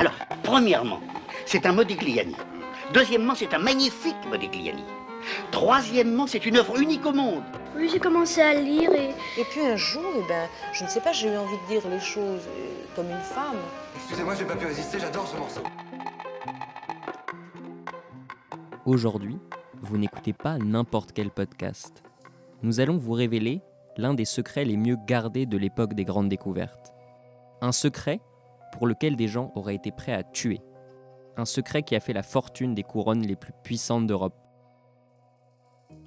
Alors, premièrement, c'est un Modigliani. Deuxièmement, c'est un magnifique Modigliani. Troisièmement, c'est une œuvre unique au monde. Oui, j'ai commencé à lire et... Et puis un jour, eh ben, je ne sais pas, j'ai eu envie de dire les choses euh, comme une femme. Excusez-moi, j'ai pas pu résister, j'adore ce morceau. Aujourd'hui, vous n'écoutez pas n'importe quel podcast. Nous allons vous révéler l'un des secrets les mieux gardés de l'époque des grandes découvertes. Un secret pour lequel des gens auraient été prêts à tuer. Un secret qui a fait la fortune des couronnes les plus puissantes d'Europe.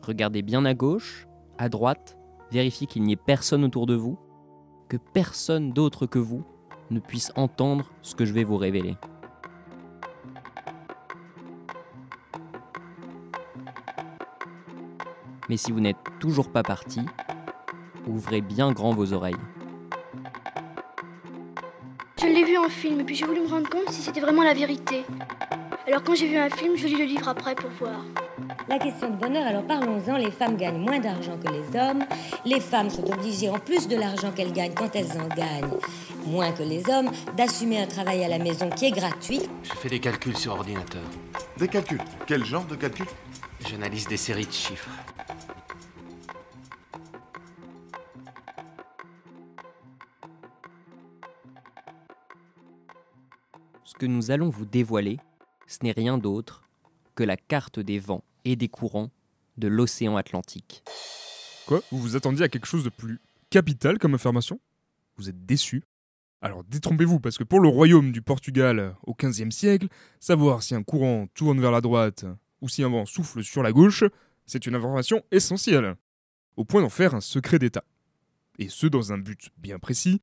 Regardez bien à gauche, à droite, vérifiez qu'il n'y ait personne autour de vous, que personne d'autre que vous ne puisse entendre ce que je vais vous révéler. Mais si vous n'êtes toujours pas parti, ouvrez bien grand vos oreilles. En film et puis j'ai voulu me rendre compte si c'était vraiment la vérité. Alors quand j'ai vu un film, je lis le livre après pour voir. La question de bonheur, alors parlons-en. Les femmes gagnent moins d'argent que les hommes. Les femmes sont obligées, en plus de l'argent qu'elles gagnent quand elles en gagnent, moins que les hommes, d'assumer un travail à la maison qui est gratuit. Je fais des calculs sur ordinateur. Des calculs Quel genre de calculs J'analyse des séries de chiffres. Nous allons vous dévoiler, ce n'est rien d'autre que la carte des vents et des courants de l'océan Atlantique. Quoi Vous vous attendiez à quelque chose de plus capital comme information Vous êtes déçu Alors détrompez-vous, parce que pour le royaume du Portugal au XVe siècle, savoir si un courant tourne vers la droite ou si un vent souffle sur la gauche, c'est une information essentielle, au point d'en faire un secret d'État. Et ce dans un but bien précis,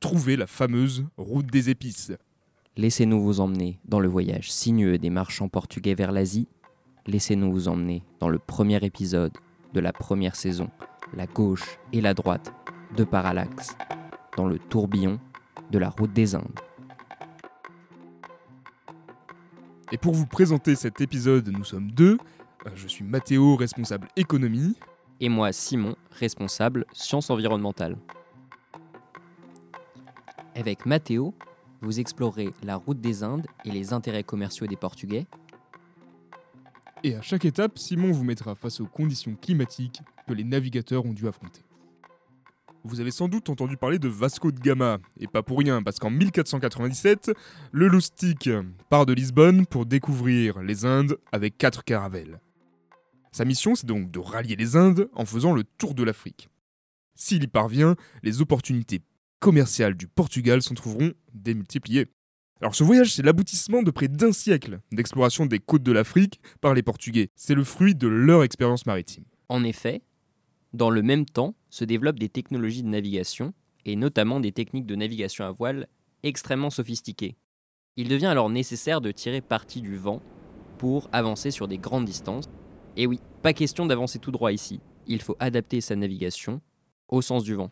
trouver la fameuse route des épices. Laissez-nous vous emmener dans le voyage sinueux des marchands portugais vers l'Asie. Laissez-nous vous emmener dans le premier épisode de la première saison, la gauche et la droite de Parallax, dans le tourbillon de la route des Indes. Et pour vous présenter cet épisode, nous sommes deux. Euh, Je suis Mathéo, responsable économie. Et moi, Simon, responsable sciences environnementales. Avec Mathéo, vous explorez la route des Indes et les intérêts commerciaux des Portugais. Et à chaque étape, Simon vous mettra face aux conditions climatiques que les navigateurs ont dû affronter. Vous avez sans doute entendu parler de Vasco de Gama, et pas pour rien, parce qu'en 1497, le loustic part de Lisbonne pour découvrir les Indes avec quatre caravelles. Sa mission, c'est donc de rallier les Indes en faisant le tour de l'Afrique. S'il y parvient, les opportunités commerciales du Portugal s'en trouveront démultipliées. Alors ce voyage, c'est l'aboutissement de près d'un siècle d'exploration des côtes de l'Afrique par les Portugais. C'est le fruit de leur expérience maritime. En effet, dans le même temps se développent des technologies de navigation, et notamment des techniques de navigation à voile extrêmement sophistiquées. Il devient alors nécessaire de tirer parti du vent pour avancer sur des grandes distances. Et oui, pas question d'avancer tout droit ici. Il faut adapter sa navigation au sens du vent.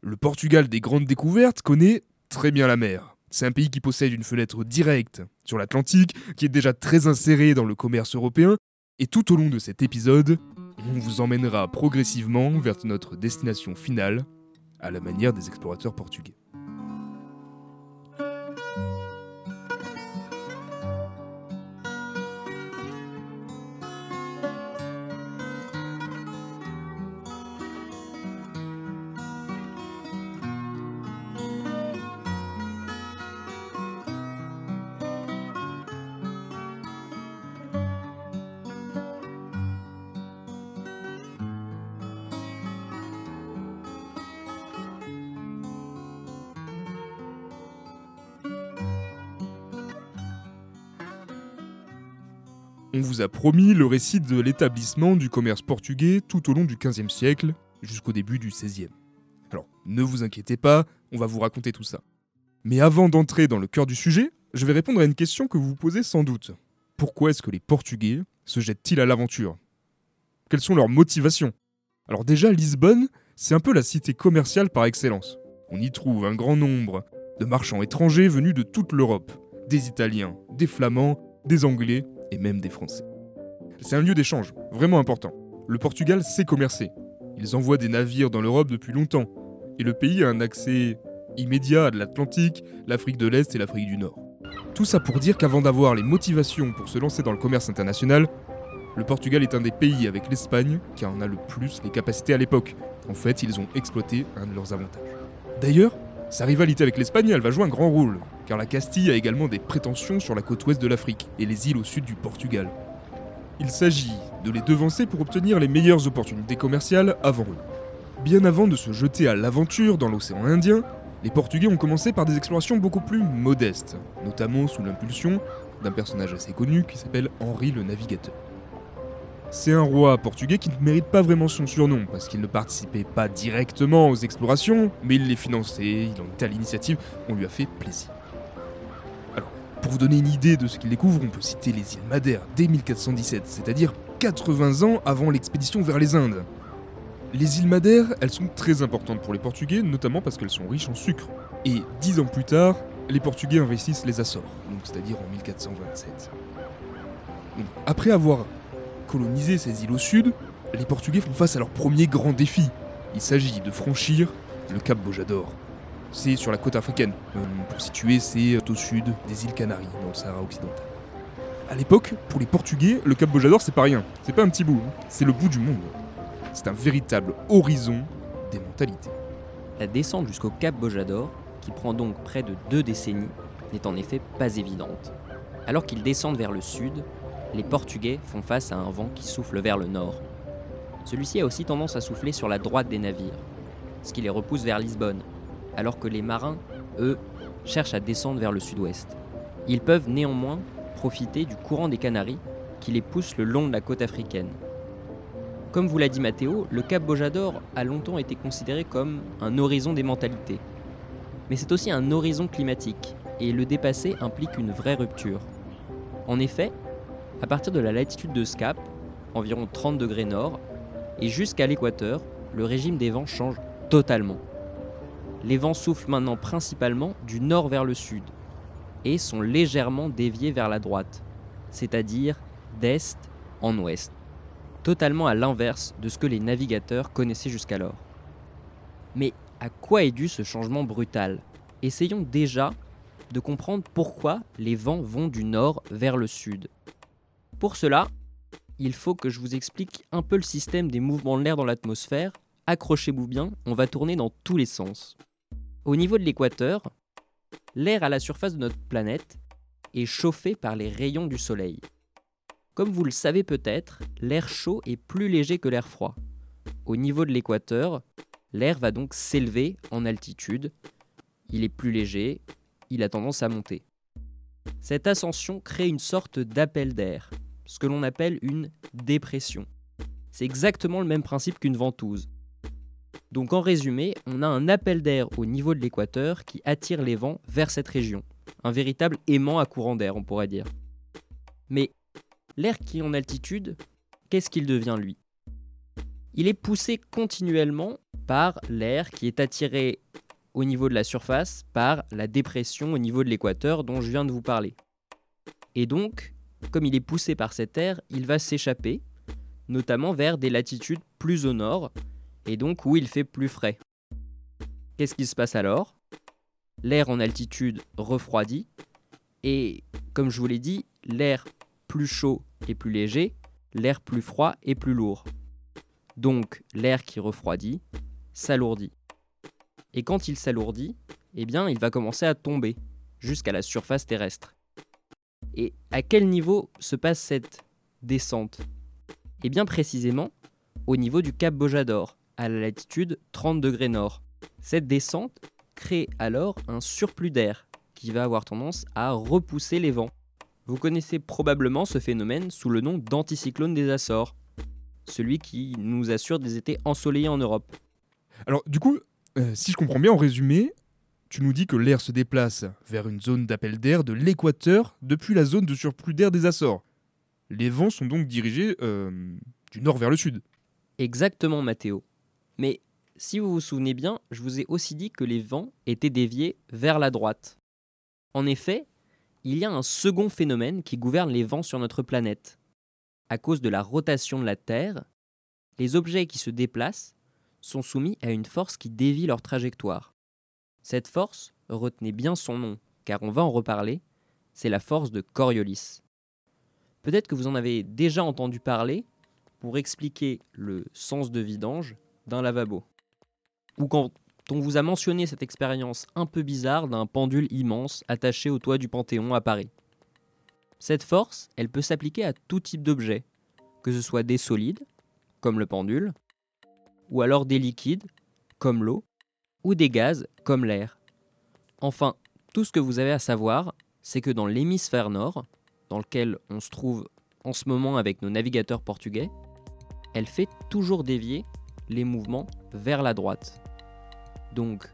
Le Portugal des grandes découvertes connaît très bien la mer. C'est un pays qui possède une fenêtre directe sur l'Atlantique, qui est déjà très inséré dans le commerce européen, et tout au long de cet épisode, on vous emmènera progressivement vers notre destination finale, à la manière des explorateurs portugais. Vous a promis le récit de l'établissement du commerce portugais tout au long du XVe siècle jusqu'au début du XVIe. Alors, ne vous inquiétez pas, on va vous raconter tout ça. Mais avant d'entrer dans le cœur du sujet, je vais répondre à une question que vous vous posez sans doute. Pourquoi est-ce que les Portugais se jettent-ils à l'aventure? Quelles sont leurs motivations? Alors déjà, Lisbonne, c'est un peu la cité commerciale par excellence. On y trouve un grand nombre de marchands étrangers venus de toute l'Europe. Des Italiens, des Flamands, des Anglais et même des Français. C'est un lieu d'échange, vraiment important. Le Portugal sait commercer. Ils envoient des navires dans l'Europe depuis longtemps. Et le pays a un accès immédiat à l'Atlantique, l'Afrique de l'Est et l'Afrique du Nord. Tout ça pour dire qu'avant d'avoir les motivations pour se lancer dans le commerce international, le Portugal est un des pays avec l'Espagne qui en a le plus les capacités à l'époque. En fait, ils ont exploité un de leurs avantages. D'ailleurs, sa rivalité avec l'Espagne, va jouer un grand rôle, car la Castille a également des prétentions sur la côte ouest de l'Afrique et les îles au sud du Portugal. Il s'agit de les devancer pour obtenir les meilleures opportunités commerciales avant eux. Bien avant de se jeter à l'aventure dans l'océan Indien, les Portugais ont commencé par des explorations beaucoup plus modestes, notamment sous l'impulsion d'un personnage assez connu qui s'appelle Henri le Navigateur. C'est un roi portugais qui ne mérite pas vraiment son surnom, parce qu'il ne participait pas directement aux explorations, mais il les finançait, il en était à l'initiative, on lui a fait plaisir. Alors, pour vous donner une idée de ce qu'il découvre, on peut citer les îles Madère dès 1417, c'est-à-dire 80 ans avant l'expédition vers les Indes. Les îles Madère, elles sont très importantes pour les Portugais, notamment parce qu'elles sont riches en sucre. Et dix ans plus tard, les Portugais investissent les Açores, c'est-à-dire en 1427. Donc, après avoir coloniser ces îles au sud, les Portugais font face à leur premier grand défi. Il s'agit de franchir le Cap Bojador. C'est sur la côte africaine. Euh, pour situer, c'est au sud des îles Canaries, dans le Sahara occidental. À l'époque, pour les Portugais, le Cap Bojador, c'est pas rien. C'est pas un petit bout, hein. c'est le bout du monde. C'est un véritable horizon des mentalités. La descente jusqu'au Cap Bojador, qui prend donc près de deux décennies, n'est en effet pas évidente. Alors qu'ils descendent vers le sud, les Portugais font face à un vent qui souffle vers le nord. Celui-ci a aussi tendance à souffler sur la droite des navires, ce qui les repousse vers Lisbonne, alors que les marins, eux, cherchent à descendre vers le sud-ouest. Ils peuvent néanmoins profiter du courant des Canaries qui les pousse le long de la côte africaine. Comme vous l'a dit Mathéo, le Cap Bojador a longtemps été considéré comme un horizon des mentalités. Mais c'est aussi un horizon climatique, et le dépasser implique une vraie rupture. En effet, à partir de la latitude de Scap, environ 30 degrés nord, et jusqu'à l'équateur, le régime des vents change totalement. Les vents soufflent maintenant principalement du nord vers le sud, et sont légèrement déviés vers la droite, c'est-à-dire d'est en ouest, totalement à l'inverse de ce que les navigateurs connaissaient jusqu'alors. Mais à quoi est dû ce changement brutal? Essayons déjà de comprendre pourquoi les vents vont du nord vers le sud. Pour cela, il faut que je vous explique un peu le système des mouvements de l'air dans l'atmosphère. Accrochez-vous bien, on va tourner dans tous les sens. Au niveau de l'équateur, l'air à la surface de notre planète est chauffé par les rayons du Soleil. Comme vous le savez peut-être, l'air chaud est plus léger que l'air froid. Au niveau de l'équateur, l'air va donc s'élever en altitude. Il est plus léger, il a tendance à monter. Cette ascension crée une sorte d'appel d'air, ce que l'on appelle une dépression. C'est exactement le même principe qu'une ventouse. Donc en résumé, on a un appel d'air au niveau de l'équateur qui attire les vents vers cette région. Un véritable aimant à courant d'air, on pourrait dire. Mais l'air qui est en altitude, qu'est-ce qu'il devient lui? Il est poussé continuellement par l'air qui est attiré au niveau de la surface par la dépression au niveau de l'équateur dont je viens de vous parler. Et donc, comme il est poussé par cet air, il va s'échapper, notamment vers des latitudes plus au nord, et donc où il fait plus frais. Qu'est-ce qui se passe alors? L'air en altitude refroidit, et comme je vous l'ai dit, l'air plus chaud et plus léger, l'air plus froid et plus lourd. Donc l'air qui refroidit s'alourdit. Et quand il s'alourdit, eh bien il va commencer à tomber jusqu'à la surface terrestre. Et à quel niveau se passe cette descente? Eh bien précisément au niveau du cap Bojador, à la latitude 30 degrés nord. Cette descente crée alors un surplus d'air qui va avoir tendance à repousser les vents. Vous connaissez probablement ce phénomène sous le nom d'anticyclone des Açores, celui qui nous assure des étés ensoleillés en Europe. Alors du coup, euh, si je comprends bien en résumé, tu nous dis que l'air se déplace vers une zone d'appel d'air de l'équateur depuis la zone de surplus d'air des Açores. Les vents sont donc dirigés euh, du nord vers le sud. Exactement, Mathéo. Mais si vous vous souvenez bien, je vous ai aussi dit que les vents étaient déviés vers la droite. En effet, il y a un second phénomène qui gouverne les vents sur notre planète. À cause de la rotation de la Terre, les objets qui se déplacent sont soumis à une force qui dévie leur trajectoire. Cette force, retenez bien son nom, car on va en reparler, c'est la force de Coriolis. Peut-être que vous en avez déjà entendu parler pour expliquer le sens de vidange d'un lavabo. Ou quand on vous a mentionné cette expérience un peu bizarre d'un pendule immense attaché au toit du Panthéon à Paris. Cette force, elle peut s'appliquer à tout type d'objet, que ce soit des solides, comme le pendule, ou alors des liquides, comme l'eau, ou des gaz, comme l'air. Enfin, tout ce que vous avez à savoir, c'est que dans l'hémisphère nord, dans lequel on se trouve en ce moment avec nos navigateurs portugais, elle fait toujours dévier les mouvements vers la droite. Donc,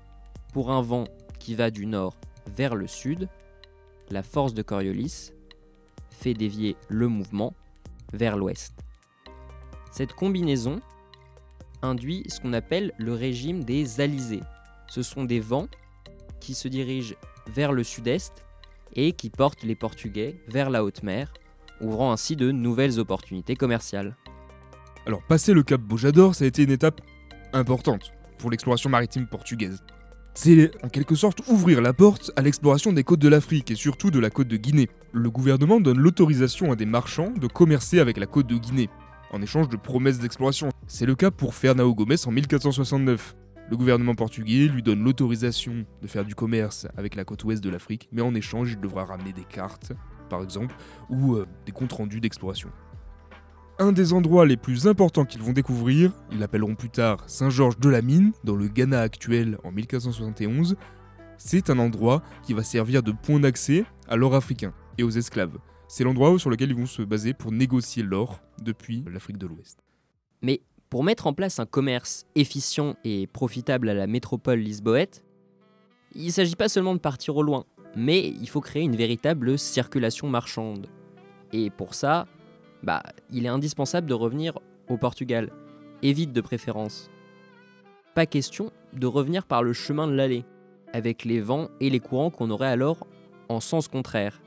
pour un vent qui va du nord vers le sud, la force de Coriolis fait dévier le mouvement vers l'ouest. Cette combinaison induit ce qu'on appelle le régime des alizés. Ce sont des vents qui se dirigent vers le sud-est et qui portent les Portugais vers la haute mer, ouvrant ainsi de nouvelles opportunités commerciales. Alors, passer le cap Bojador, ça a été une étape importante pour l'exploration maritime portugaise. C'est en quelque sorte ouvrir la porte à l'exploration des côtes de l'Afrique et surtout de la côte de Guinée. Le gouvernement donne l'autorisation à des marchands de commercer avec la côte de Guinée, en échange de promesses d'exploration. C'est le cas pour Fernão Gomes en 1469. Le gouvernement portugais lui donne l'autorisation de faire du commerce avec la côte ouest de l'Afrique, mais en échange, il devra ramener des cartes, par exemple, ou euh, des comptes rendus d'exploration. Un des endroits les plus importants qu'ils vont découvrir, ils l'appelleront plus tard Saint-Georges de la Mine, dans le Ghana actuel en 1471, c'est un endroit qui va servir de point d'accès à l'or africain et aux esclaves. C'est l'endroit sur lequel ils vont se baser pour négocier l'or depuis l'Afrique de l'Ouest. Mais pour mettre en place un commerce efficient et profitable à la métropole lisboète, il ne s'agit pas seulement de partir au loin, mais il faut créer une véritable circulation marchande. Et pour ça, bah, il est indispensable de revenir au Portugal, et vite de préférence. Pas question de revenir par le chemin de l'allée, avec les vents et les courants qu'on aurait alors en sens contraire.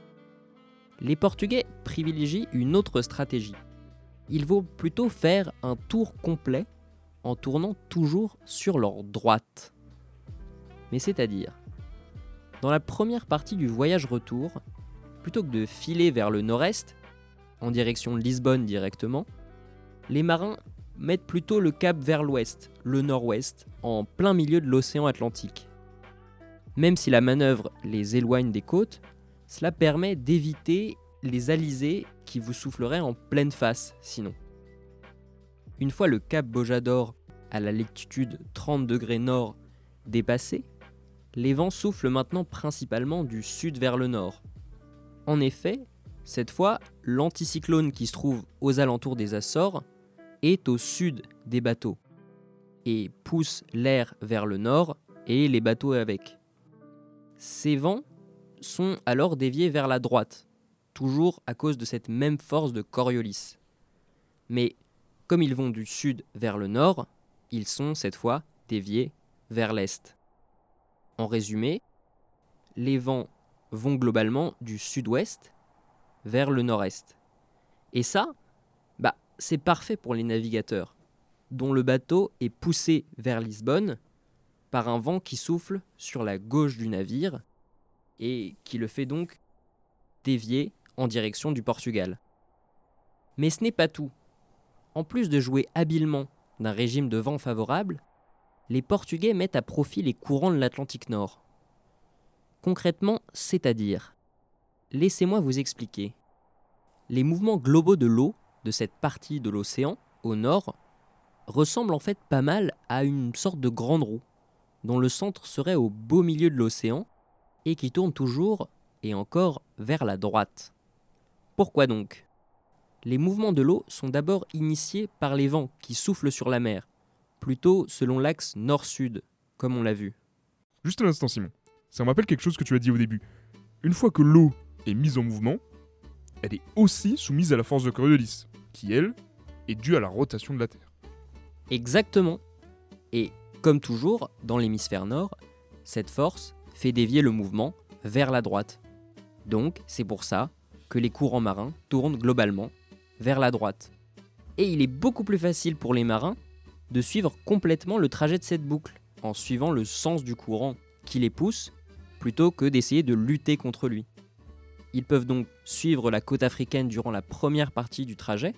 Les Portugais privilégient une autre stratégie. Il vaut plutôt faire un tour complet en tournant toujours sur leur droite. Mais c'est-à-dire, dans la première partie du voyage retour, plutôt que de filer vers le nord-est, en direction de Lisbonne directement, les marins mettent plutôt le cap vers l'ouest, le nord-ouest, en plein milieu de l'océan Atlantique. Même si la manœuvre les éloigne des côtes, cela permet d'éviter les alizés qui vous souffleraient en pleine face sinon. Une fois le cap Bojador à la latitude 30 degrés nord dépassé, les vents soufflent maintenant principalement du sud vers le nord. En effet, cette fois, l'anticyclone qui se trouve aux alentours des Açores est au sud des bateaux et pousse l'air vers le nord et les bateaux avec. Ces vents sont alors déviés vers la droite, toujours à cause de cette même force de Coriolis. Mais comme ils vont du sud vers le nord, ils sont cette fois déviés vers l'est. En résumé, les vents vont globalement du sud-ouest vers le nord-est. Et ça, bah, c'est parfait pour les navigateurs, dont le bateau est poussé vers Lisbonne par un vent qui souffle sur la gauche du navire et qui le fait donc dévier en direction du Portugal. Mais ce n'est pas tout. En plus de jouer habilement d'un régime de vent favorable, les Portugais mettent à profit les courants de l'Atlantique Nord. Concrètement, c'est-à-dire Laissez-moi vous expliquer. Les mouvements globaux de l'eau de cette partie de l'océan, au nord, ressemblent en fait pas mal à une sorte de grande roue, dont le centre serait au beau milieu de l'océan et qui tourne toujours et encore vers la droite. Pourquoi donc? Les mouvements de l'eau sont d'abord initiés par les vents qui soufflent sur la mer, plutôt selon l'axe nord-sud, comme on l'a vu. Juste un instant, Simon. Ça me rappelle quelque chose que tu as dit au début. Une fois que l'eau est mise en mouvement, elle est aussi soumise à la force de Coriolis, qui elle est due à la rotation de la Terre. Exactement. Et comme toujours, dans l'hémisphère nord, cette force fait dévier le mouvement vers la droite. Donc, c'est pour ça que les courants marins tournent globalement vers la droite. Et il est beaucoup plus facile pour les marins de suivre complètement le trajet de cette boucle, en suivant le sens du courant qui les pousse plutôt que d'essayer de lutter contre lui. Ils peuvent donc suivre la côte africaine durant la première partie du trajet,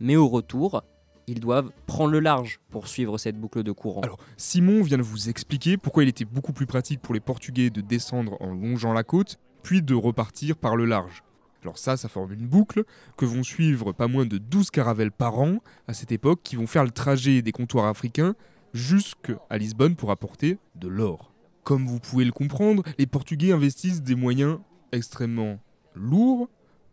mais au retour, ils doivent prendre le large pour suivre cette boucle de courant. Alors, Simon vient de vous expliquer pourquoi il était beaucoup plus pratique pour les Portugais de descendre en longeant la côte, puis de repartir par le large. Alors ça, ça forme une boucle que vont suivre pas moins de 12 caravelles par an à cette époque qui vont faire le trajet des comptoirs africains jusqu'à Lisbonne pour apporter de l'or. Comme vous pouvez le comprendre, les Portugais investissent des moyens extrêmement lourds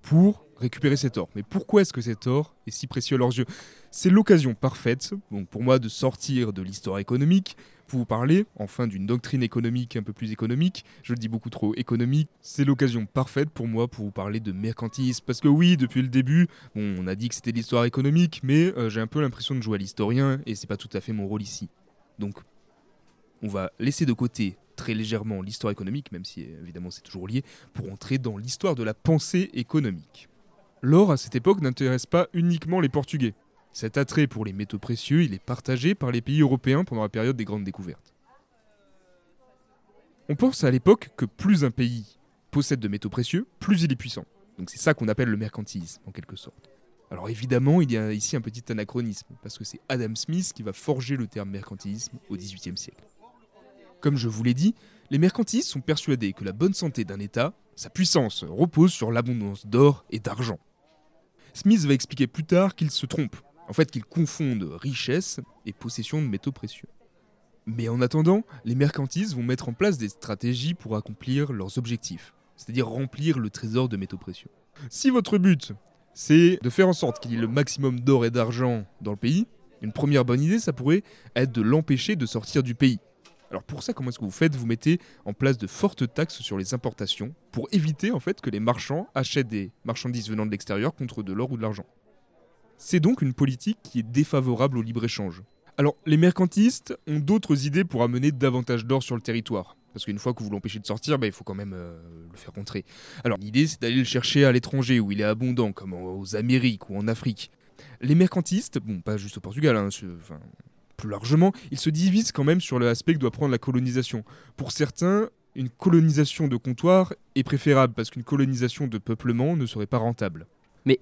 pour récupérer cet or. Mais pourquoi est-ce que cet or est si précieux à leurs yeux? C'est l'occasion parfaite, donc pour moi, de sortir de l'histoire économique pour vous parler enfin d'une doctrine économique un peu plus économique. Je le dis beaucoup trop économique. C'est l'occasion parfaite pour moi pour vous parler de mercantilisme. Parce que oui, depuis le début, on a dit que c'était l'histoire économique, mais euh, j'ai un peu l'impression de jouer à l'historien et c'est pas tout à fait mon rôle ici. Donc, on va laisser de côté très légèrement l'histoire économique, même si évidemment c'est toujours lié, pour entrer dans l'histoire de la pensée économique. L'or à cette époque n'intéresse pas uniquement les Portugais. Cet attrait pour les métaux précieux, il est partagé par les pays européens pendant la période des grandes découvertes. On pense à l'époque que plus un pays possède de métaux précieux, plus il est puissant. Donc c'est ça qu'on appelle le mercantilisme, en quelque sorte. Alors évidemment, il y a ici un petit anachronisme, parce que c'est Adam Smith qui va forger le terme mercantilisme au XVIIIe siècle. Comme je vous l'ai dit, les mercantilistes sont persuadés que la bonne santé d'un État, sa puissance, repose sur l'abondance d'or et d'argent. Smith va expliquer plus tard qu'ils se trompent, en fait qu'ils confondent richesse et possession de métaux précieux. Mais en attendant, les mercantilistes vont mettre en place des stratégies pour accomplir leurs objectifs, c'est-à-dire remplir le trésor de métaux précieux. Si votre but, c'est de faire en sorte qu'il y ait le maximum d'or et d'argent dans le pays, une première bonne idée, ça pourrait être de l'empêcher de sortir du pays. Alors pour ça, comment est-ce que vous faites? Vous mettez en place de fortes taxes sur les importations pour éviter en fait que les marchands achètent des marchandises venant de l'extérieur contre de l'or ou de l'argent. C'est donc une politique qui est défavorable au libre-échange. Alors les mercantilistes ont d'autres idées pour amener davantage d'or sur le territoire. Parce qu'une fois que vous l'empêchez de sortir, bah, il faut quand même euh, le faire rentrer. Alors l'idée c'est d'aller le chercher à l'étranger où il est abondant, comme aux Amériques ou en Afrique. Les mercantilistes, bon pas juste au Portugal, hein, enfin, plus largement, ils se divisent quand même sur l'aspect que doit prendre la colonisation. Pour certains, une colonisation de comptoir est préférable parce qu'une colonisation de peuplement ne serait pas rentable. Mais,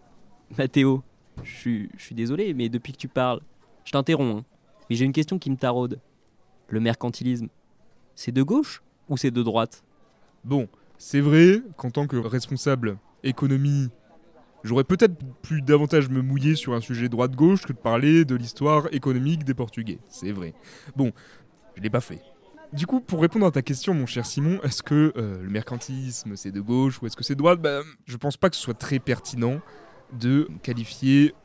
Mathéo, je suis désolé, mais depuis que tu parles, je t'interromps, hein. mais j'ai une question qui me taraude. Le mercantilisme, c'est de gauche ou c'est de droite? Bon, c'est vrai qu'en tant que responsable économie J'aurais peut-être pu davantage me mouiller sur un sujet droite-gauche que de parler de l'histoire économique des Portugais. C'est vrai. Bon, je l'ai pas fait. Du coup, pour répondre à ta question, mon cher Simon, est-ce que euh, le mercantilisme c'est de gauche ou est-ce que c'est de droite? Ben, Je pense pas que ce soit très pertinent de qualifier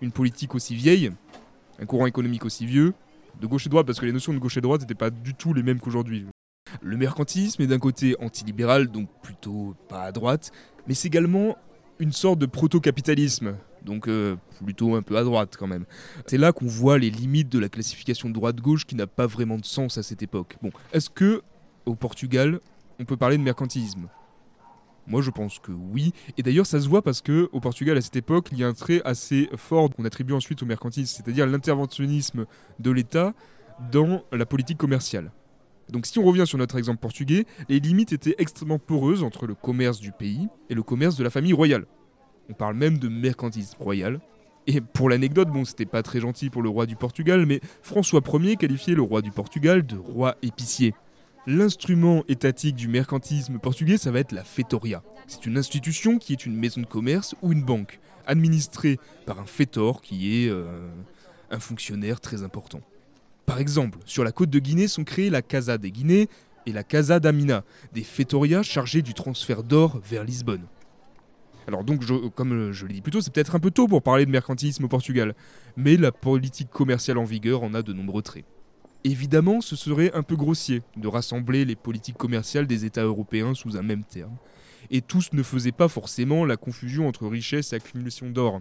une politique aussi vieille, un courant économique aussi vieux, de gauche et droite, parce que les notions de gauche et droite n'étaient pas du tout les mêmes qu'aujourd'hui. Le mercantilisme est d'un côté antilibéral, donc plutôt pas à droite, mais c'est également une sorte de proto-capitalisme, donc euh, plutôt un peu à droite quand même. C'est là qu'on voit les limites de la classification droite-gauche qui n'a pas vraiment de sens à cette époque. Bon, est-ce que au Portugal, on peut parler de mercantilisme? Moi je pense que oui, et d'ailleurs ça se voit parce que au Portugal à cette époque il y a un trait assez fort qu'on attribue ensuite au mercantilisme, c'est-à-dire l'interventionnisme de l'État dans la politique commerciale. Donc si on revient sur notre exemple portugais, les limites étaient extrêmement poreuses entre le commerce du pays et le commerce de la famille royale. On parle même de mercantilisme royal. Et pour l'anecdote, bon, c'était pas très gentil pour le roi du Portugal, mais François Ier qualifiait le roi du Portugal de roi épicier. L'instrument étatique du mercantilisme portugais, ça va être la Fetoria. C'est une institution qui est une maison de commerce ou une banque, administrée par un fétor qui est euh, un fonctionnaire très important. Par exemple, sur la côte de Guinée sont créées la Casa des Guinées et la Casa d'Amina, des fétorias chargés du transfert d'or vers Lisbonne. Alors donc, comme je l'ai dit plus tôt, c'est peut-être un peu tôt pour parler de mercantilisme au Portugal, mais la politique commerciale en vigueur en a de nombreux traits. Évidemment, ce serait un peu grossier de rassembler les politiques commerciales des États européens sous un même terme, et tous ne faisaient pas forcément la confusion entre richesse et accumulation d'or.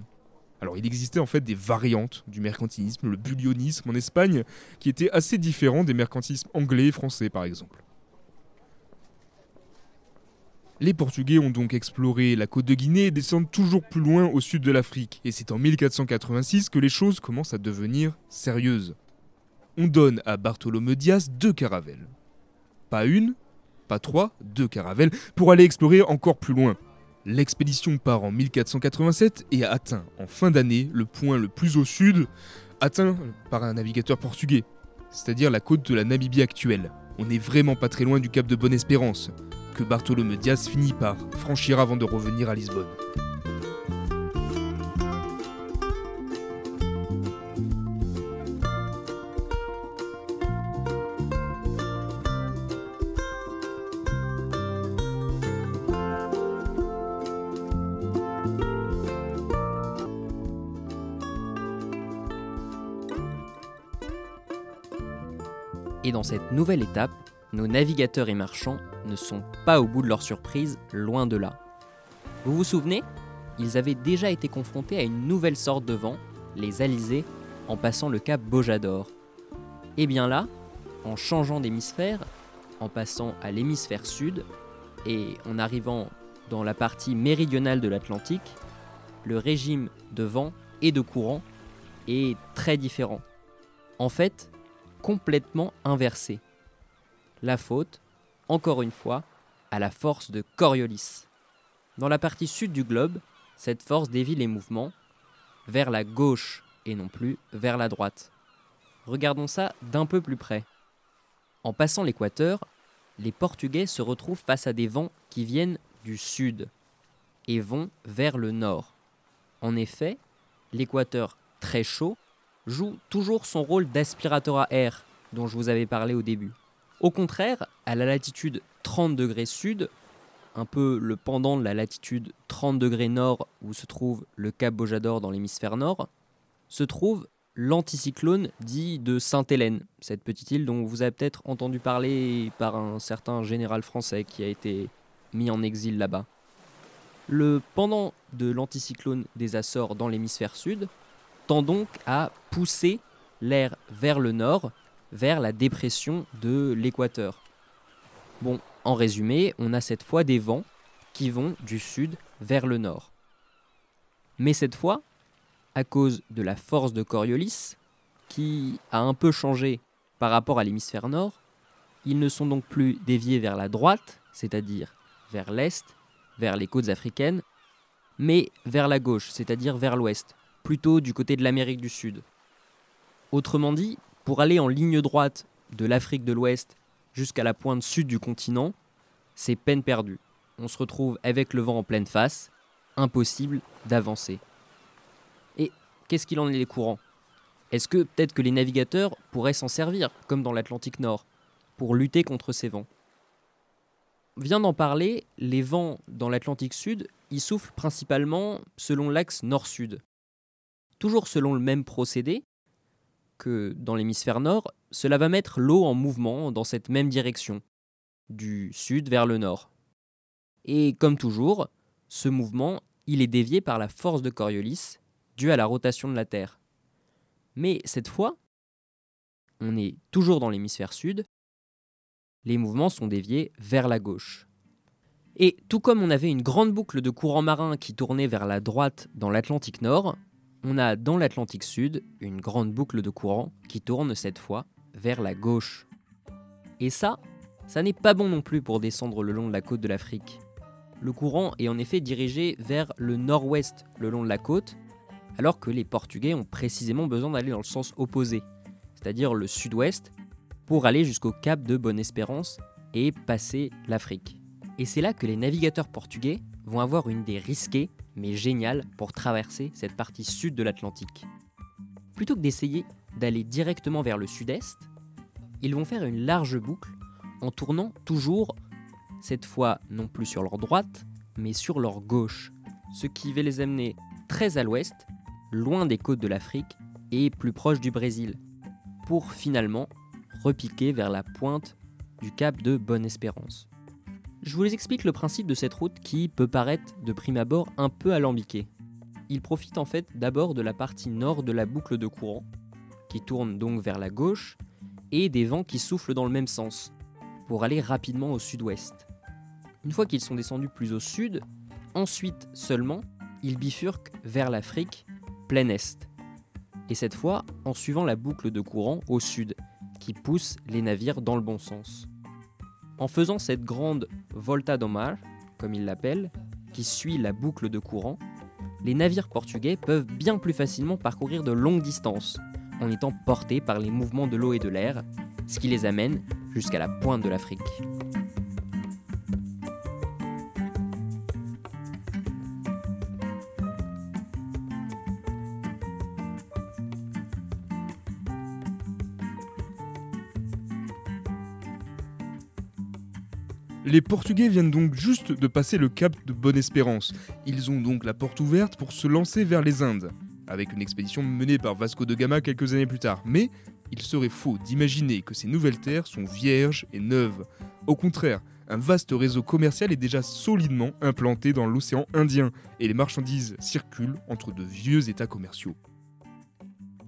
Alors il existait en fait des variantes du mercantilisme, le bullionisme en Espagne, qui était assez différent des mercantilismes anglais et français par exemple. Les Portugais ont donc exploré la côte de Guinée et descendent toujours plus loin au sud de l'Afrique, et c'est en 1486 que les choses commencent à devenir sérieuses. On donne à Bartholomew Dias deux caravelles. Pas une, pas trois, deux caravelles, pour aller explorer encore plus loin. L'expédition part en 1487 et atteint en fin d'année le point le plus au sud, atteint par un navigateur portugais, c'est-à-dire la côte de la Namibie actuelle. On n'est vraiment pas très loin du cap de Bonne-Espérance, que Bartholomé Diaz finit par franchir avant de revenir à Lisbonne. Dans cette nouvelle étape, nos navigateurs et marchands ne sont pas au bout de leur surprise, loin de là. Vous vous souvenez? Ils avaient déjà été confrontés à une nouvelle sorte de vent, les alizés, en passant le cap Bojador. Et bien là, en changeant d'hémisphère, en passant à l'hémisphère sud, et en arrivant dans la partie méridionale de l'Atlantique, le régime de vent et de courant est très différent. En fait, complètement inversé. La faute, encore une fois, à la force de Coriolis. Dans la partie sud du globe, cette force dévie les mouvements vers la gauche et non plus vers la droite. Regardons ça d'un peu plus près. En passant l'équateur, les Portugais se retrouvent face à des vents qui viennent du sud et vont vers le nord. En effet, l'équateur très chaud joue toujours son rôle d'aspirateur à air dont je vous avais parlé au début. Au contraire, à la latitude 30 degrés sud, un peu le pendant de la latitude 30 degrés nord où se trouve le cap Bojador dans l'hémisphère nord, se trouve l'anticyclone dit de Sainte-Hélène, cette petite île dont vous avez peut-être entendu parler par un certain général français qui a été mis en exil là-bas. Le pendant de l'anticyclone des Açores dans l'hémisphère sud tend donc à pousser l'air vers le nord, vers la dépression de l'équateur. Bon, en résumé, on a cette fois des vents qui vont du sud vers le nord. Mais cette fois, à cause de la force de Coriolis, qui a un peu changé par rapport à l'hémisphère nord, ils ne sont donc plus déviés vers la droite, c'est-à-dire vers l'est, vers les côtes africaines, mais vers la gauche, c'est-à-dire vers l'ouest, plutôt du côté de l'Amérique du Sud. Autrement dit, pour aller en ligne droite de l'Afrique de l'Ouest jusqu'à la pointe sud du continent, c'est peine perdue. On se retrouve avec le vent en pleine face, impossible d'avancer. Et qu'est-ce qu'il en est des courants? Est-ce que peut-être que les navigateurs pourraient s'en servir, comme dans l'Atlantique Nord, pour lutter contre ces vents? Vient d'en parler, les vents dans l'Atlantique Sud, ils soufflent principalement selon l'axe nord-sud. Toujours selon le même procédé, que dans l'hémisphère nord, cela va mettre l'eau en mouvement dans cette même direction, du sud vers le nord. Et comme toujours, ce mouvement, il est dévié par la force de Coriolis, due à la rotation de la Terre. Mais cette fois, on est toujours dans l'hémisphère sud, les mouvements sont déviés vers la gauche. Et tout comme on avait une grande boucle de courant marin qui tournait vers la droite dans l'Atlantique Nord, on a dans l'Atlantique Sud une grande boucle de courant qui tourne cette fois vers la gauche. Et ça, ça n'est pas bon non plus pour descendre le long de la côte de l'Afrique. Le courant est en effet dirigé vers le nord-ouest le long de la côte, alors que les Portugais ont précisément besoin d'aller dans le sens opposé, c'est-à-dire le sud-ouest, pour aller jusqu'au cap de Bonne-Espérance et passer l'Afrique. Et c'est là que les navigateurs portugais vont avoir une idée risquée mais géniale pour traverser cette partie sud de l'Atlantique. Plutôt que d'essayer d'aller directement vers le sud-est, ils vont faire une large boucle en tournant toujours, cette fois non plus sur leur droite, mais sur leur gauche, ce qui va les amener très à l'ouest, loin des côtes de l'Afrique et plus proche du Brésil, pour finalement repiquer vers la pointe du cap de Bonne-Espérance. Je vous explique le principe de cette route qui peut paraître de prime abord un peu alambiqué. Il profite en fait d'abord de la partie nord de la boucle de courant, qui tourne donc vers la gauche, et des vents qui soufflent dans le même sens, pour aller rapidement au sud-ouest. Une fois qu'ils sont descendus plus au sud, ensuite seulement, ils bifurquent vers l'Afrique, plein est. Et cette fois, en suivant la boucle de courant au sud, qui pousse les navires dans le bon sens. En faisant cette grande volta do mar, comme ils l'appellent, qui suit la boucle de courant, les navires portugais peuvent bien plus facilement parcourir de longues distances en étant portés par les mouvements de l'eau et de l'air, ce qui les amène jusqu'à la pointe de l'Afrique. Les Portugais viennent donc juste de passer le cap de Bonne-Espérance. Ils ont donc la porte ouverte pour se lancer vers les Indes, avec une expédition menée par Vasco de Gama quelques années plus tard. Mais il serait faux d'imaginer que ces nouvelles terres sont vierges et neuves. Au contraire, un vaste réseau commercial est déjà solidement implanté dans l'océan Indien et les marchandises circulent entre de vieux états commerciaux.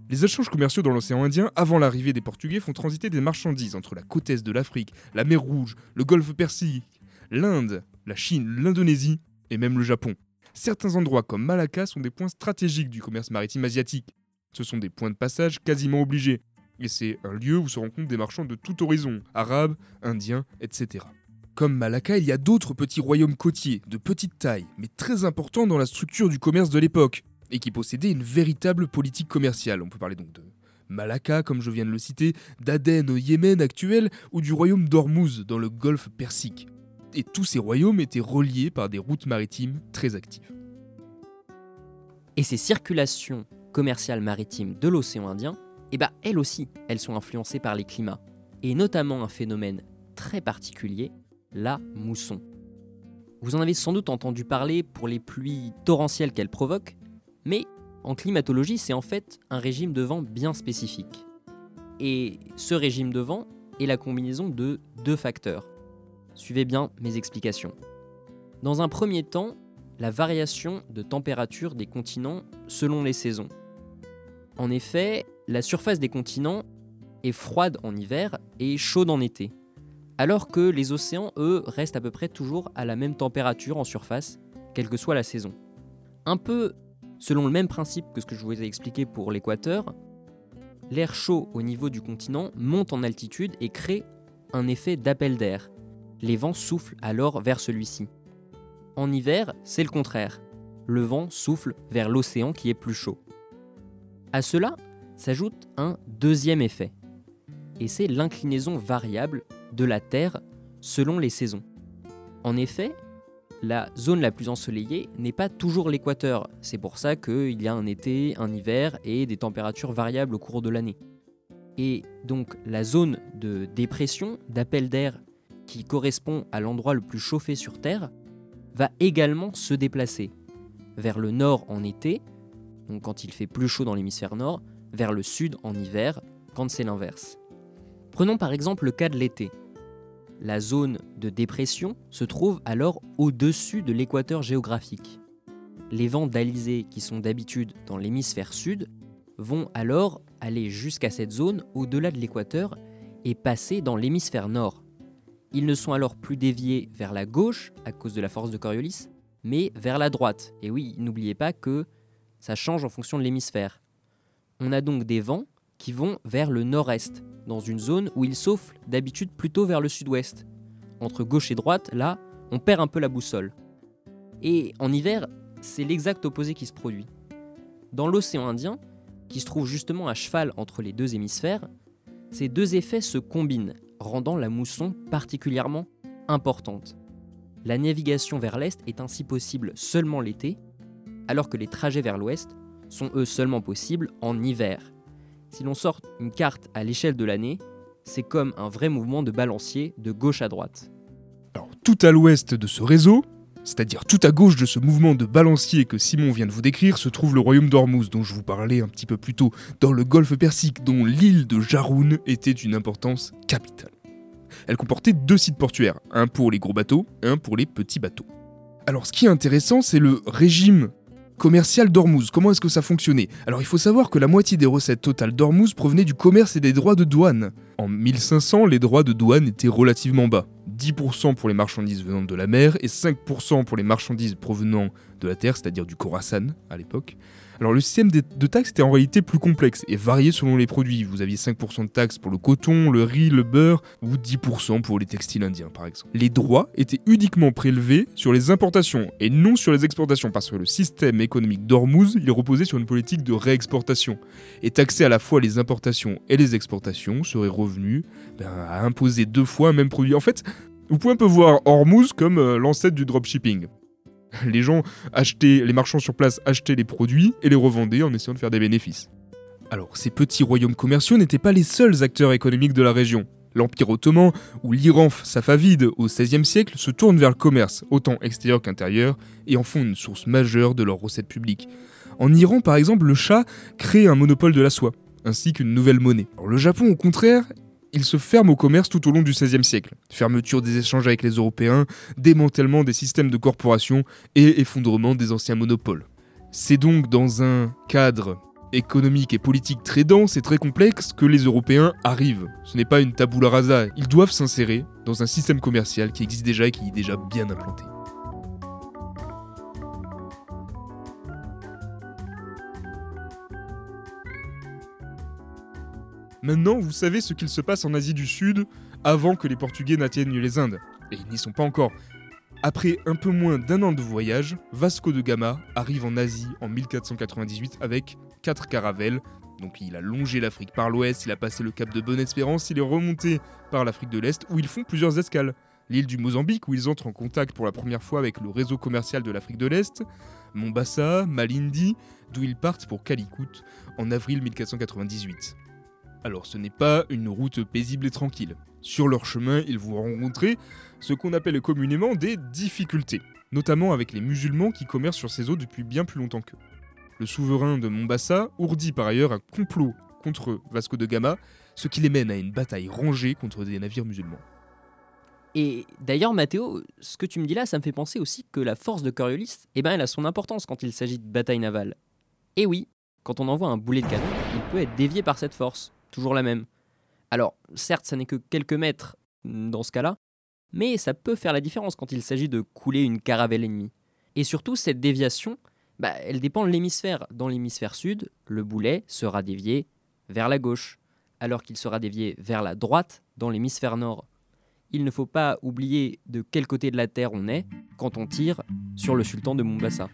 Les échanges commerciaux dans l'océan Indien, avant l'arrivée des Portugais, font transiter des marchandises entre la côte est de l'Afrique, la mer Rouge, le golfe Persique, l'Inde, la Chine, l'Indonésie et même le Japon. Certains endroits comme Malacca sont des points stratégiques du commerce maritime asiatique. Ce sont des points de passage quasiment obligés. Et c'est un lieu où se rencontrent des marchands de tout horizon, arabes, indiens, etc. Comme Malacca, il y a d'autres petits royaumes côtiers, de petite taille, mais très importants dans la structure du commerce de l'époque, et qui possédaient une véritable politique commerciale. On peut parler donc de Malacca, comme je viens de le citer, d'Aden au Yémen actuel, ou du royaume d'Ormuz dans le golfe Persique. Et tous ces royaumes étaient reliés par des routes maritimes très actives. Et ces circulations commerciales maritimes de l'océan Indien, eh ben, elles aussi, elles sont influencées par les climats, et notamment un phénomène très particulier, la mousson. Vous en avez sans doute entendu parler pour les pluies torrentielles qu'elle provoque, mais en climatologie, c'est en fait un régime de vent bien spécifique. Et ce régime de vent est la combinaison de deux facteurs. Suivez bien mes explications. Dans un premier temps, la variation de température des continents selon les saisons. En effet, la surface des continents est froide en hiver et chaude en été, alors que les océans, eux, restent à peu près toujours à la même température en surface, quelle que soit la saison. Un peu Selon le même principe que ce que je vous ai expliqué pour l'équateur, l'air chaud au niveau du continent monte en altitude et crée un effet d'appel d'air. Les vents soufflent alors vers celui-ci. En hiver, c'est le contraire. Le vent souffle vers l'océan qui est plus chaud. À cela s'ajoute un deuxième effet, et c'est l'inclinaison variable de la Terre selon les saisons. En effet, la zone la plus ensoleillée n'est pas toujours l'équateur. C'est pour ça qu'il y a un été, un hiver et des températures variables au cours de l'année. Et donc la zone de dépression, d'appel d'air, qui correspond à l'endroit le plus chauffé sur Terre, va également se déplacer vers le nord en été, donc quand il fait plus chaud dans l'hémisphère nord, vers le sud en hiver, quand c'est l'inverse. Prenons par exemple le cas de l'été. La zone de dépression se trouve alors au-dessus de l'équateur géographique. Les vents d'Alizé, qui sont d'habitude dans l'hémisphère sud, vont alors aller jusqu'à cette zone au-delà de l'équateur et passer dans l'hémisphère nord. Ils ne sont alors plus déviés vers la gauche à cause de la force de Coriolis, mais vers la droite. Et oui, n'oubliez pas que ça change en fonction de l'hémisphère. On a donc des vents qui vont vers le nord-est, dans une zone où il souffle d'habitude plutôt vers le sud-ouest. Entre gauche et droite, là, on perd un peu la boussole. Et en hiver, c'est l'exact opposé qui se produit. Dans l'océan Indien, qui se trouve justement à cheval entre les deux hémisphères, ces deux effets se combinent, rendant la mousson particulièrement importante. La navigation vers l'est est ainsi possible seulement l'été, alors que les trajets vers l'ouest sont eux seulement possibles en hiver. Si l'on sort une carte à l'échelle de l'année, c'est comme un vrai mouvement de balancier de gauche à droite. Alors, tout à l'ouest de ce réseau, c'est-à-dire tout à gauche de ce mouvement de balancier que Simon vient de vous décrire, se trouve le royaume d'Ormuz, dont je vous parlais un petit peu plus tôt, dans le golfe Persique, dont l'île de Jaroun était une importance capitale. Elle comportait deux sites portuaires, un pour les gros bateaux, un pour les petits bateaux. Alors ce qui est intéressant, c'est le régime commercial d'Ormuz. Comment est-ce que ça fonctionnait Alors il faut savoir que la moitié des recettes totales d'Ormuz provenaient du commerce et des droits de douane. En 1500, les droits de douane étaient relativement bas. 10% pour les marchandises venant de la mer et 5% pour les marchandises provenant de la terre, c'est-à-dire du Khorasan à l'époque. Alors le système de taxes était en réalité plus complexe et varié selon les produits. Vous aviez 5% de taxes pour le coton, le riz, le beurre ou 10% pour les textiles indiens par exemple. Les droits étaient uniquement prélevés sur les importations et non sur les exportations parce que le système économique d'Ormuz il reposait sur une politique de réexportation. Et taxer à la fois les importations et les exportations serait revenu ben, à imposer deux fois un même produit. En fait, vous pouvez un peu voir Hormuz comme euh, l'ancêtre du dropshipping. Les gens achetaient, les marchands sur place achetaient les produits et les revendaient en essayant de faire des bénéfices. Alors, ces petits royaumes commerciaux n'étaient pas les seuls acteurs économiques de la région. L'Empire ottoman ou l'Iran safavide au XVIe siècle se tournent vers le commerce, autant extérieur qu'intérieur, et en font une source majeure de leurs recettes publiques. En Iran, par exemple, le Shah crée un monopole de la soie, ainsi qu'une nouvelle monnaie. Alors, le Japon, au contraire, il se ferme au commerce tout au long du XVIe siècle. Fermeture des échanges avec les Européens, démantèlement des systèmes de corporation et effondrement des anciens monopoles. C'est donc dans un cadre économique et politique très dense et très complexe que les Européens arrivent. Ce n'est pas une tabula rasa, ils doivent s'insérer dans un système commercial qui existe déjà et qui est déjà bien implanté. Maintenant, vous savez ce qu'il se passe en Asie du Sud avant que les Portugais n'atteignent les Indes. Et ils n'y sont pas encore. Après un peu moins d'un an de voyage, Vasco de Gama arrive en Asie en 1498 avec quatre caravelles. Donc il a longé l'Afrique par l'ouest, il a passé le cap de Bonne-Espérance, il est remonté par l'Afrique de l'Est où ils font plusieurs escales. L'île du Mozambique où ils entrent en contact pour la première fois avec le réseau commercial de l'Afrique de l'Est, Mombasa, Malindi, d'où ils partent pour Calicut en avril 1498. Alors ce n'est pas une route paisible et tranquille. Sur leur chemin, ils vont rencontrer ce qu'on appelle communément des difficultés, notamment avec les musulmans qui commercent sur ces eaux depuis bien plus longtemps qu'eux. Le souverain de Mombasa ourdit par ailleurs un complot contre Vasco de Gama, ce qui les mène à une bataille rangée contre des navires musulmans. Et d'ailleurs, Mathéo, ce que tu me dis là, ça me fait penser aussi que la force de Coriolis, eh ben, elle a son importance quand il s'agit de bataille navale. Et oui, quand on envoie un boulet de canon, il peut être dévié par cette force, toujours la même. Alors, certes, ça n'est que quelques mètres mm, dans ce cas-là, mais ça peut faire la différence quand il s'agit de couler une caravelle ennemie. Et surtout, cette déviation, bah, elle dépend de l'hémisphère. Dans l'hémisphère sud, le boulet sera dévié vers la gauche, alors qu'il sera dévié vers la droite dans l'hémisphère nord. Il ne faut pas oublier de quel côté de la Terre on est quand on tire sur le sultan de Mombasa.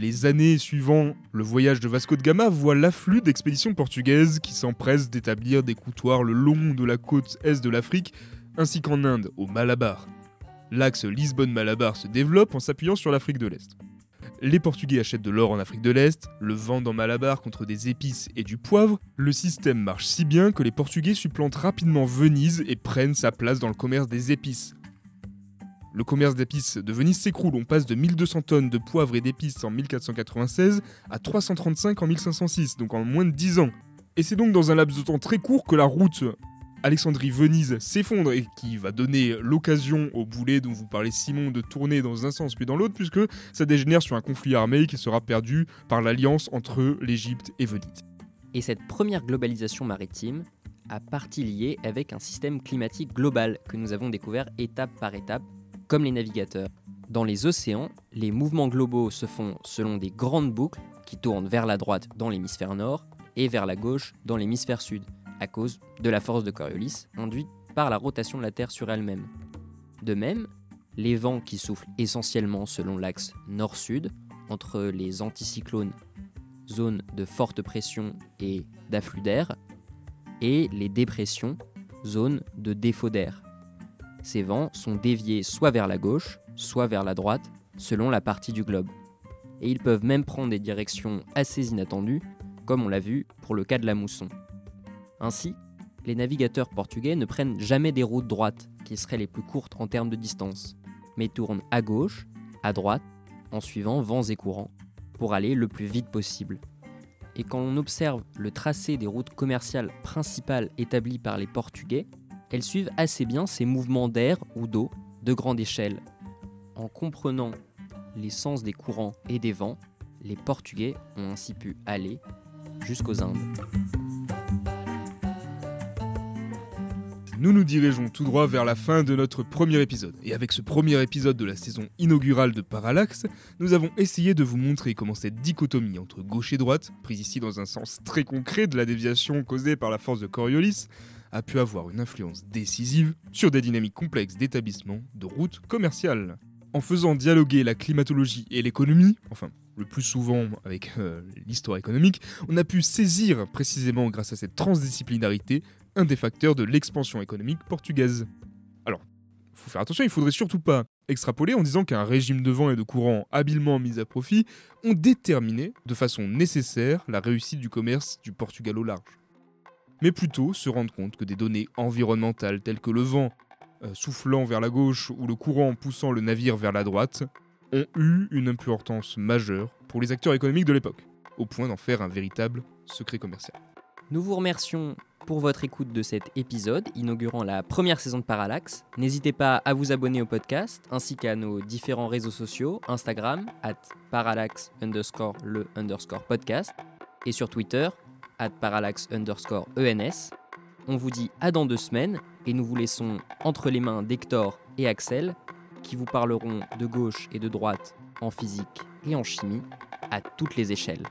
Les années suivant le voyage de Vasco de Gama voient l'afflux d'expéditions portugaises qui s'empressent d'établir des coutoirs le long de la côte est de l'Afrique, ainsi qu'en Inde, au Malabar. L'axe Lisbonne-Malabar se développe en s'appuyant sur l'Afrique de l'Est. Les Portugais achètent de l'or en Afrique de l'Est, le vendent en Malabar contre des épices et du poivre. Le système marche si bien que les Portugais supplantent rapidement Venise et prennent sa place dans le commerce des épices. Le commerce d'épices de Venise s'écroule, on passe de 1200 tonnes de poivre et d'épices en 1496 à 335 en 1506, donc en moins de 10 ans. Et c'est donc dans un laps de temps très court que la route Alexandrie-Venise s'effondre et qui va donner l'occasion au boulet dont vous parlez Simon de tourner dans un sens puis dans l'autre puisque ça dégénère sur un conflit armé qui sera perdu par l'alliance entre l'Égypte et Venise. Et cette première globalisation maritime a partie liée avec un système climatique global que nous avons découvert étape par étape, comme les navigateurs. Dans les océans, les mouvements globaux se font selon des grandes boucles qui tournent vers la droite dans l'hémisphère nord et vers la gauche dans l'hémisphère sud à cause de la force de Coriolis induite par la rotation de la Terre sur elle-même. De même, les vents qui soufflent essentiellement selon l'axe nord-sud, entre les anticyclones, zones de forte pression et d'afflux d'air, et les dépressions, zones de défaut d'air. Ces vents sont déviés soit vers la gauche, soit vers la droite, selon la partie du globe. Et ils peuvent même prendre des directions assez inattendues, comme on l'a vu pour le cas de la mousson. Ainsi, les navigateurs portugais ne prennent jamais des routes droites, qui seraient les plus courtes en termes de distance, mais tournent à gauche, à droite, en suivant vents et courants, pour aller le plus vite possible. Et quand on observe le tracé des routes commerciales principales établies par les Portugais, elles suivent assez bien ces mouvements d'air ou d'eau de grande échelle. En comprenant les sens des courants et des vents, les Portugais ont ainsi pu aller jusqu'aux Indes. nous nous dirigeons tout droit vers la fin de notre premier épisode. Et avec ce premier épisode de la saison inaugurale de Parallax, nous avons essayé de vous montrer comment cette dichotomie entre gauche et droite, prise ici dans un sens très concret de la déviation causée par la force de Coriolis, a pu avoir une influence décisive sur des dynamiques complexes d'établissement de routes commerciales. En faisant dialoguer la climatologie et l'économie, enfin le plus souvent avec euh, l'histoire économique, on a pu saisir précisément grâce à cette transdisciplinarité un des facteurs de l'expansion économique portugaise. Alors, faut faire attention, il faudrait surtout pas extrapoler en disant qu'un régime de vent et de courant habilement mis à profit ont déterminé de façon nécessaire la réussite du commerce du Portugal au large. Mais plutôt se rendre compte que des données environnementales telles que le vent euh, soufflant vers la gauche ou le courant poussant le navire vers la droite ont eu une importance majeure pour les acteurs économiques de l'époque, au point d'en faire un véritable secret commercial. Nous vous remercions pour votre écoute de cet épisode inaugurant la première saison de Parallax. N'hésitez pas à vous abonner au podcast ainsi qu'à nos différents réseaux sociaux, Instagram, at parallax underscore le underscore podcast, et sur Twitter, at parallax underscore ENS. On vous dit à dans deux semaines et nous vous laissons entre les mains d'Hector et Axel qui vous parleront de gauche et de droite en physique et en chimie à toutes les échelles.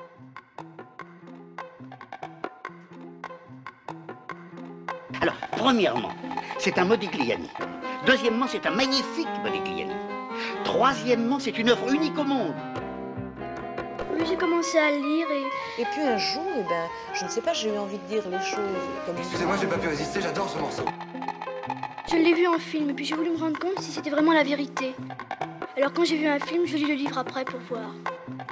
Alors, premièrement, c'est un Modigliani. Deuxièmement, c'est un magnifique Modigliani. Troisièmement, c'est une œuvre unique au monde. J'ai commencé à lire et Et puis un jour, eh ben, je ne sais pas, j'ai eu envie de dire les choses comme Excusez-moi, j'ai pas pu résister, j'adore ce morceau. je l'ai vu en film et puis j'ai voulu me rendre compte si c'était vraiment la vérité. Alors quand j'ai vu un film, je lis le livre après pour voir.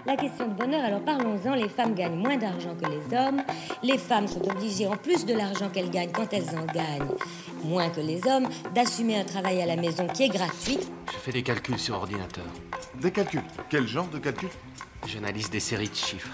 La question de bonheur, alors parlons-en, les femmes gagnent moins d'argent que les hommes. Les femmes sont obligées, en plus de l'argent qu'elles gagnent quand elles en gagnent, moins que les hommes, d'assumer un travail à la maison qui est gratuit. Je fais des calculs sur ordinateur. Des calculs Quel genre de calculs J'analyse des séries de chiffres.